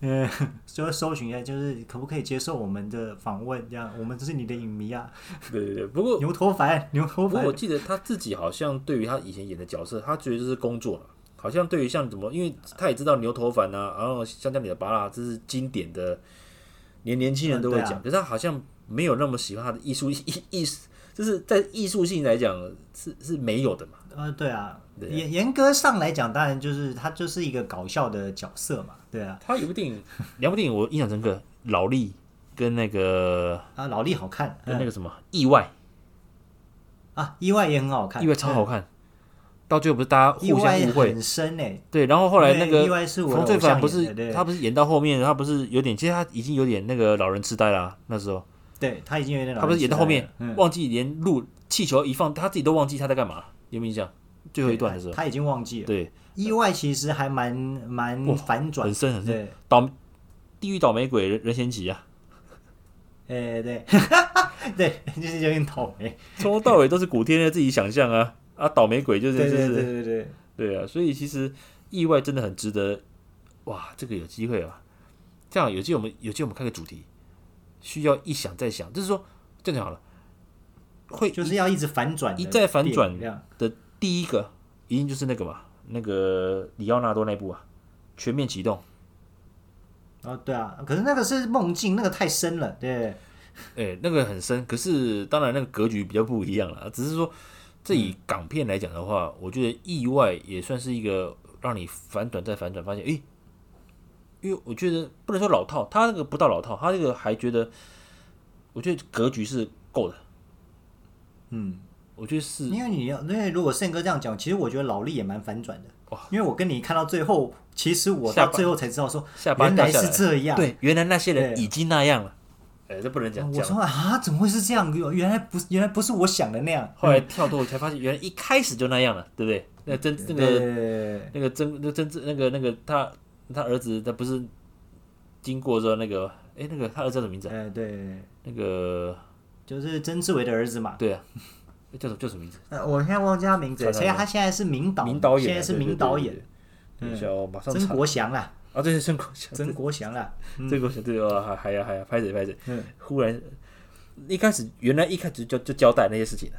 嗯，(laughs) 就搜寻一下，就是可不可以接受我们的访问？这样，我们就是你的影迷啊。对对对，不过牛头凡，牛头凡，我记得他自己好像对于他以前演的角色，他觉得这是工作了。好像对于像怎么，因为他也知道牛头凡啊，然后香蕉里的巴拉，这是经典的，连年轻人都会讲。可是他好像没有那么喜欢他的艺术 (laughs) 艺艺，就是在艺术性来讲是是没有的嘛。呃，对啊，严严格上来讲，当然就是他就是一个搞笑的角色嘛。对啊，他有部电影，两部电影我印象深刻，老力跟那个啊，老莉好看，跟那个什么意外。啊，意外也很好看，意外超好看。到最后不是大家互相误会。很深哎，对，然后后来那个冯淬帆不是他不是演到后面，他不是有点，其实他已经有点那个老人痴呆了，那时候对他已经有点老，他不是演到后面、嗯、忘记连录气球一放，他自己都忘记他在干嘛，有没有印象？最后一段的时候，他已经忘记了。对，意外其实还蛮蛮反转，很深很深。对，倒地狱倒霉鬼任贤齐啊，哎、欸、对，(laughs) 对，就是有点倒霉，从头到尾都是古天乐自己想象啊。啊，倒霉鬼就是就是对对对对对，对啊，所以其实意外真的很值得，哇，这个有机会啊，这样有机会我们有机会我们开个主题，需要一想再想，就是说这样好了，会就是要一直反转，一再反转的。第一个一定就是那个嘛，那个里奥纳多那部啊，《全面启动》。哦，对啊，可是那个是梦境，那个太深了，对。哎、欸，那个很深，可是当然那个格局比较不一样了。只是说，这以港片来讲的话，嗯、我觉得意外也算是一个让你反转再反转，发现哎、欸，因为我觉得不能说老套，他那个不到老套，他那个还觉得，我觉得格局是够的。嗯。我觉得是，因为你要，因为如果胜哥这样讲，其实我觉得老力也蛮反转的。哇！因为我跟你看到最后，其实我到最后才知道说，原来是这样。对，原来那些人已经那样了。哎，这不能讲。我说啊，怎么会是这样？原来不是，原来不是我想的那样。后来跳脱才发现，原来一开始就那样了，对不对？那真那个那个真那真那个那个他他儿子，他不是经过之后那个哎那个他儿子叫什么名字？哎，对，那个就是曾志伟的儿子嘛。对啊。叫什么叫什么名字？呃，我现在忘记他名字。所以他现在是名导，名导演，现在是名导演。嗯，马上。曾国祥啦。啊，对，曾国祥。曾国祥啦。曾国祥对哦，还还要还要拍谁拍谁。嗯。忽然，一开始原来一开始就就交代那些事情了。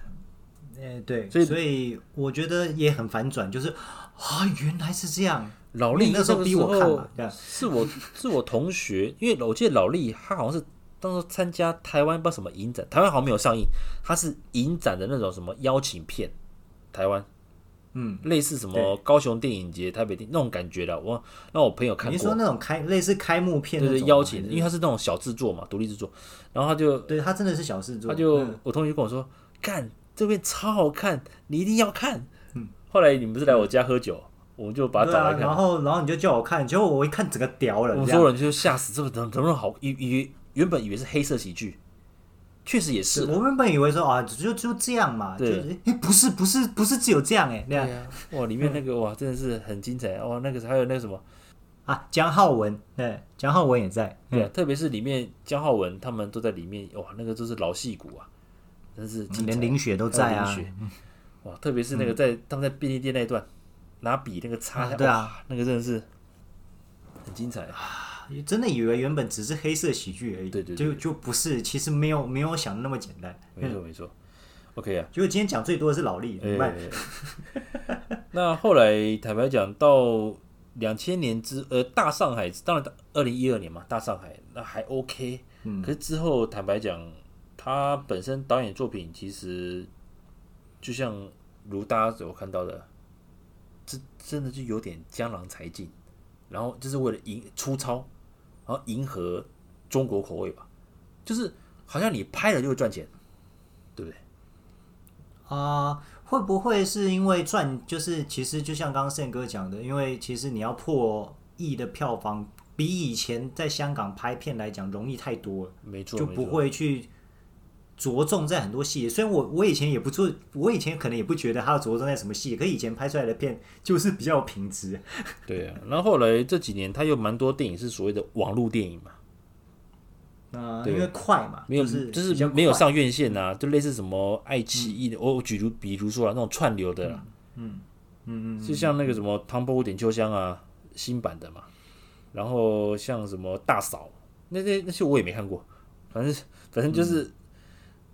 哎，对。所以所以我觉得也很反转，就是啊，原来是这样。老力那时候逼我看嘛，是我是我同学，因为我记得老力他好像是。当时参加台湾不知道什么影展，台湾好像没有上映，他是影展的那种什么邀请片，台湾，嗯，类似什么高雄电影节、台北电那种感觉的。我让我朋友看过，你说那种开类似开幕片，就是？邀请，因为他是那种小制作嘛，独立制作，然后他就对他真的是小制作，他就、嗯、我同学跟我说，看这边超好看，你一定要看。嗯，后来你们不是来我家喝酒，嗯、我就把它打开然后然后你就叫我看，结果我一看整个屌了，所有人就吓死，这个怎么怎么好以以。原本以为是黑色喜剧，确实也是。我原本以为说啊，就就这样嘛。对，哎，不是，不是，不是只有这样哎，那样。哇，里面那个 (laughs) 哇，真的是很精彩哇！那个还有那个什么啊，姜浩文，对，姜浩文也在。对，特别是里面姜浩文他们都在里面，哇，那个都是老戏骨啊，真是连林雪都在啊。哇，特别是那个在他们在便利店那一段拿笔那个擦，对啊，那个真的是很精彩。啊。真的以为原本只是黑色喜剧而已，对对，就就不是，其实没有没有想的那么简单。没错没错，OK 啊。结果今天讲最多的是老力，(laughs) 那后来坦白讲，到两千年之呃大上海，当然二零一二年嘛，大上海那还 OK，嗯，可是之后坦白讲，他本身导演作品其实就像如大家所看到的，这真的就有点江郎才尽，然后就是为了迎粗糙。然后迎合中国口味吧，就是好像你拍了就会赚钱，对不对？啊、呃，会不会是因为赚？就是其实就像刚刚胜哥讲的，因为其实你要破亿的票房，比以前在香港拍片来讲容易太多了。没错，就不会去着重在很多细节。虽然我我以前也不做，我以前可能也不觉得他要着重在什么细节，可以前拍出来的片就是比较平直。(laughs) 对啊，然后后来这几年他有蛮多电影是所谓的网络电影嘛。啊、呃，因为快嘛，没有就是没有上院线啊，就类似什么爱奇艺的，我、嗯、我举如比如说啊，那种串流的啦，嗯嗯嗯，就像那个什么《唐伯虎点秋香》啊，新版的嘛，然后像什么大嫂，那些那些我也没看过，反正反正就是。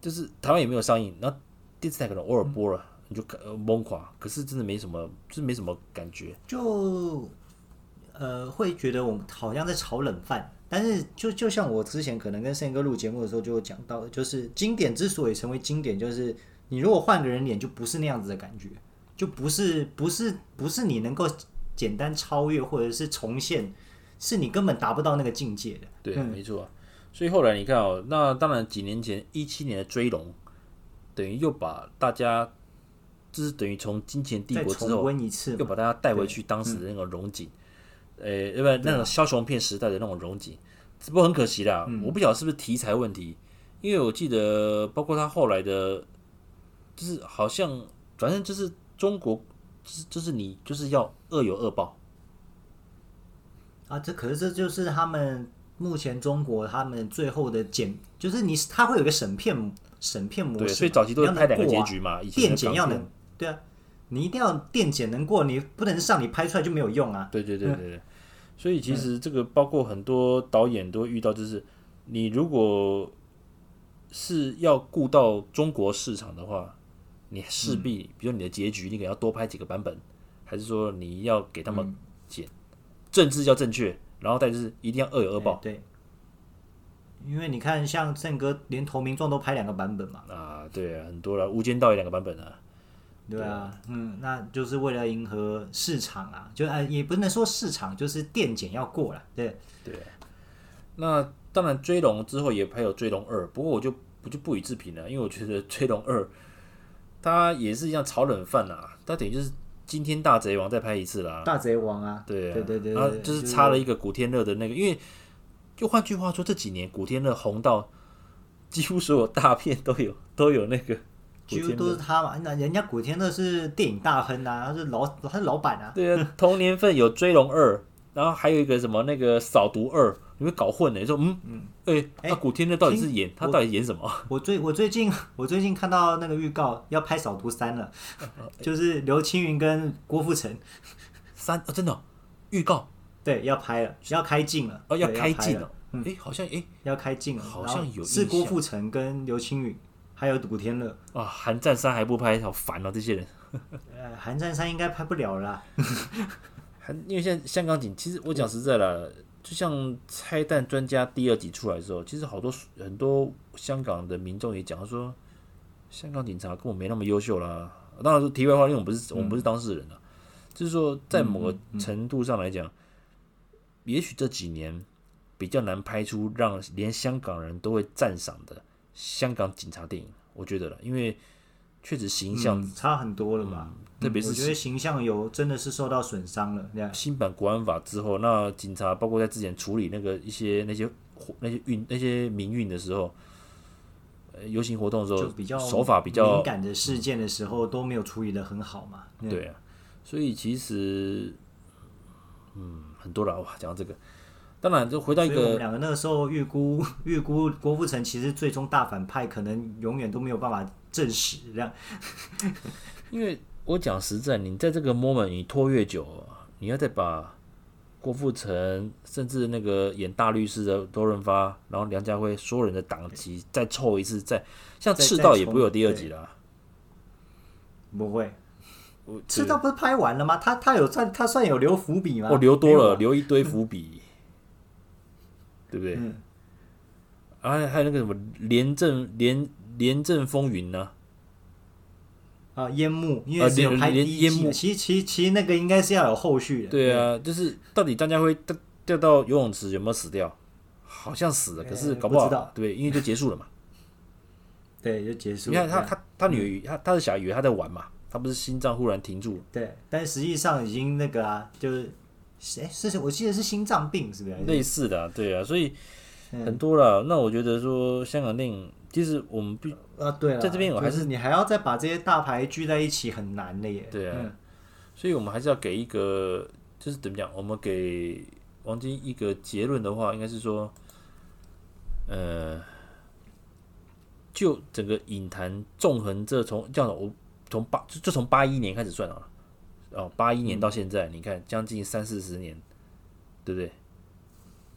就是台湾也没有上映，然后电视台可能偶尔播了，你就懵垮。可是真的没什么，就是没什么感觉，就呃会觉得我们好像在炒冷饭。但是就就像我之前可能跟胜哥录节目的时候就讲到，就是经典之所以成为经典，就是你如果换个人脸，就不是那样子的感觉，就不是不是不是你能够简单超越或者是重现，是你根本达不到那个境界的。对，没错。所以后来你看哦，那当然几年前一七年的追龙，等于又把大家，就是等于从金钱帝国之后，又把大家带回去当时的那个荣景，呃，因为那种枭雄片时代的那种荣景，只不过很可惜啦，我不晓得是不是题材问题，因为我记得，包括他后来的，就是好像反正就是中国，就是就是你就是要恶有恶报。啊。这可是这就是他们目前中国他们最后的检，就是你他会有个审片审片模式，所以早期都是拍两个结局嘛。电检要能对啊，你一定要电检能过，你不能上你拍出来就没有用啊。对对对对对。嗯所以其实这个包括很多导演都遇到，就是你如果是要顾到中国市场的话，你势必，比如你的结局，你可能要多拍几个版本，还是说你要给他们剪，政治要正确，然后再就是一定要恶有恶报。对，因为你看，像郑哥连投名状都拍两个版本嘛。啊，对啊，很多了，《无间道》也两个版本啊。对啊，嗯，那就是为了迎合市场啊，就啊，也不能说市场，就是电检要过了，对对。那当然，追龙之后也拍有追龙二，不过我就不就不予置评了，因为我觉得追龙二，它也是一样炒冷饭啊，它等于就是惊天大贼王再拍一次啦，大贼王啊，对啊对对对，然后就是插了一个古天乐的那个，因为就换句话说，这几年古天乐红到几乎所有大片都有 (laughs) 都有那个。几乎都是他嘛，那人家古天乐是电影大亨啊，他是老他是老板啊。对啊，同年份有《追龙二》，然后还有一个什么那个《扫毒二》，你会搞混呢？你说嗯嗯，哎、欸，那、欸、古天乐到底是演他到底演什么？我最我最近 (laughs) 我最近看到那个预告要拍《扫毒三》了，(laughs) 就是刘青云跟郭富城三啊，真的预告对要拍了，要开镜了哦，要开镜了，哎、嗯，好像哎要开镜了，好像有是郭富城跟刘青云。还有古天乐啊，寒战三还不拍，好烦哦、啊！这些人。(laughs) 呃，寒战三应该拍不了了啦。因为现在香港景，其实我讲实在了，就像《拆弹专家》第二集出来的时候，其实好多很多香港的民众也讲他说，香港警察根本没那么优秀啦。当然说题外话，因为我们不是我们不是当事人啊，就是说在某个程度上来讲，也许这几年比较难拍出让连香港人都会赞赏的。香港警察电影，我觉得了，因为确实形象、嗯、差很多了嘛，嗯、特别是、嗯、我觉得形象有真的是受到损伤了。新版国安法之后，那警察包括在之前处理那个一些那些那些运那些民运的时候，游行活动的时候，比较手法比较敏感的事件的时候、嗯、都没有处理的很好嘛。对啊，所以其实嗯很多了哇，讲到这个。当然，就回到一个，我们两个那个时候预估 (laughs) 预估郭富城其实最终大反派可能永远都没有办法证实这样。因为我讲实在，你在这个 moment 你拖越久，你要再把郭富城，甚至那个演大律师的周润发，然后梁家辉所有人的档期再凑一次，再像赤道也不会有第二集了。不会，赤道不是拍完了吗？他他有算他算有留伏笔吗？哦，留多了，留一堆伏笔。对不对？嗯，啊，还有那个什么廉政廉廉政风云呢？啊，烟幕，因为只有拍第一集，其实其实其实那个应该是要有后续的。对啊，就是到底张家辉掉掉到游泳池有没有死掉？好像死了，可是搞不好，不对，因为就结束了嘛。对，就结束。你看他他他女他他的小孩以为他在玩嘛，他不是心脏忽然停住。对，但实际上已经那个啊，就是。哎，是，我记得是心脏病，是不是？类似的，对啊，所以很多了。嗯、那我觉得说，香港电影其实我们必啊，对，在这边我还是、就是、你还要再把这些大牌聚在一起，很难的耶。对啊，嗯、所以我们还是要给一个，就是怎么讲？我们给王晶一个结论的话，应该是说，呃，就整个影坛纵横这从这样，我从八就就从八一年开始算啊。哦，八一年到现在，嗯、你看将近三四十年，对不对？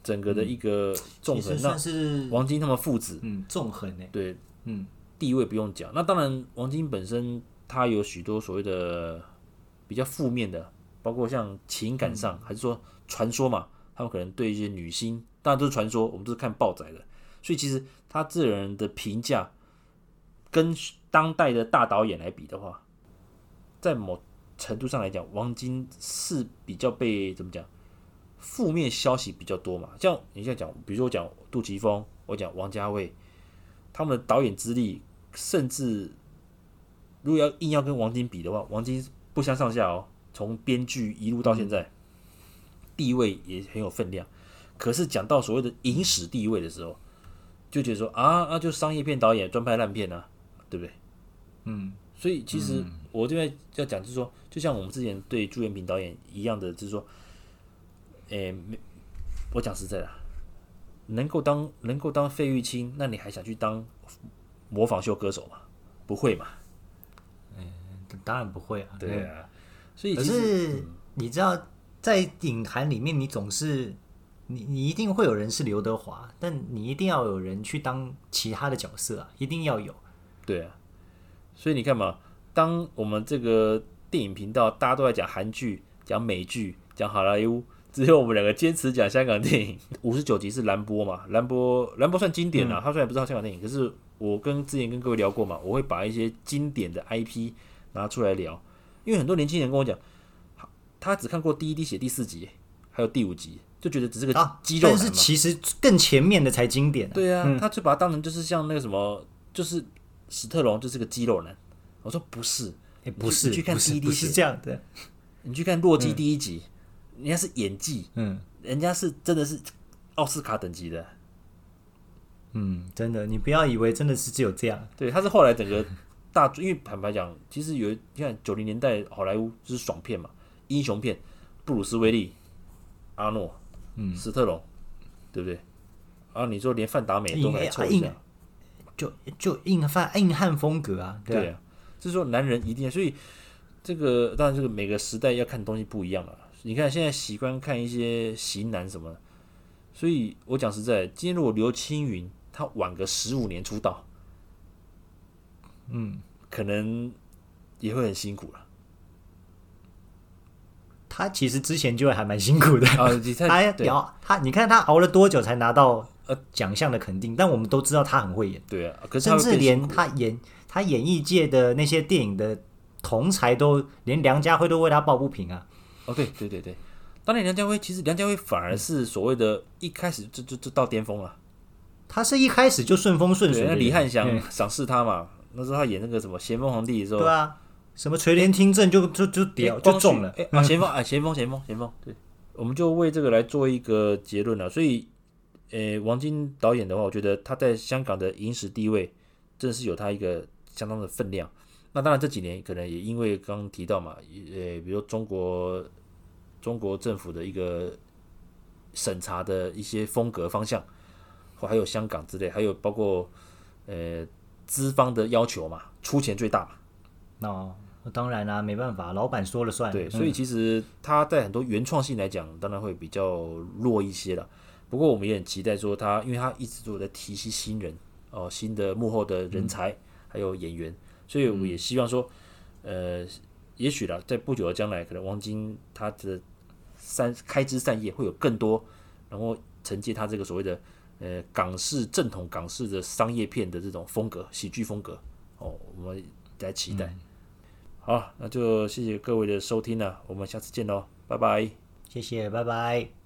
整个的一个纵横，那是王晶他们父子，嗯，纵横呢？对，嗯，地位不用讲。那当然，王晶本身他有许多所谓的比较负面的，包括像情感上，嗯、还是说传说嘛，他们可能对一些女星，当然都是传说，我们都是看报载的。所以其实他这人的评价，跟当代的大导演来比的话，在某程度上来讲，王晶是比较被怎么讲？负面消息比较多嘛。像你现在讲，比如说我讲杜琪峰，我讲王家卫，他们的导演资历，甚至如果要硬要跟王晶比的话，王晶不相上下哦。从编剧一路到现在，地位也很有分量。可是讲到所谓的影史地位的时候，就觉得说啊啊，就商业片导演专拍烂片啊，对不对？嗯，所以其实我这边要讲，就是说，就像我们之前对朱延平导演一样的，就是说，诶，没，我讲实在的，能够当能够当费玉清，那你还想去当模仿秀歌手吗？不会嘛？嗯，当然不会啊。对啊，所以可是你知道，在影坛里面，你总是你你一定会有人是刘德华，但你一定要有人去当其他的角色啊，一定要有。对啊。所以你看嘛，当我们这个电影频道大家都在讲韩剧、讲美剧、讲好莱坞，只有我们两个坚持讲香港电影。(laughs) 五十九集是蓝波嘛？蓝波蓝波算经典了，他虽然不知道香港电影，可是我跟之前跟各位聊过嘛，我会把一些经典的 IP 拿出来聊，因为很多年轻人跟我讲，他只看过第一滴血第四集，还有第五集，就觉得只是个肌肉。但是其实更前面的才经典。对啊，他就把它当成就是像那个什么，就是。史特龙就是个肌肉男，我说不是，欸、不是，你去看第一滴血，是这样的。你去看《洛基》第一集，人家是演技，嗯，人家是真的是奥斯卡等级的，嗯，真的，你不要以为真的是只有这样，对，他是后来整个大，(laughs) 因为坦白讲，其实有你看九零年代好莱坞就是爽片嘛，英雄片，布鲁斯威利、阿诺、嗯，史特龙，对不对？然后你说连范达美都来凑一下。就就硬汉硬汉风格啊，对啊，对啊，就是说男人一定要，所以这个当然这个每个时代要看的东西不一样了。你看现在习惯看一些型男什么的，所以我讲实在，今天如果刘青云他晚个十五年出道，嗯，可能也会很辛苦了。他其实之前就还蛮辛苦的啊，他要他，你看他熬了多久才拿到？呃，奖项的肯定，但我们都知道他很会演，对啊，甚至连他演他演艺界的那些电影的同才都，连梁家辉都为他抱不平啊。哦，对对对对，当年梁家辉其实梁家辉反而是所谓的一开始就就就到巅峰了，他是一开始就顺风顺水，那李翰祥赏识他嘛，那时候他演那个什么咸丰皇帝的时候，对啊，什么垂帘听政就就就屌就中了，啊咸丰啊咸丰咸丰咸丰，对，我们就为这个来做一个结论了，所以。诶，王晶导演的话，我觉得他在香港的影史地位，真的是有他一个相当的分量。那当然这几年可能也因为刚刚提到嘛，呃，比如中国中国政府的一个审查的一些风格方向，或还有香港之类，还有包括呃资方的要求嘛，出钱最大嘛。那当然啦、啊，没办法，老板说了算。对，所以其实他在很多原创性来讲，当然会比较弱一些了。不过我们也很期待说他，因为他一直都在提携新人哦，新的幕后的人才还有演员，所以我们也希望说，呃，也许了，在不久的将来，可能王晶他的三开枝散叶会有更多，然后承接他这个所谓的呃港式正统港式的商业片的这种风格，喜剧风格哦，我们在期待。好，那就谢谢各位的收听了，我们下次见喽，拜拜。谢谢，拜拜。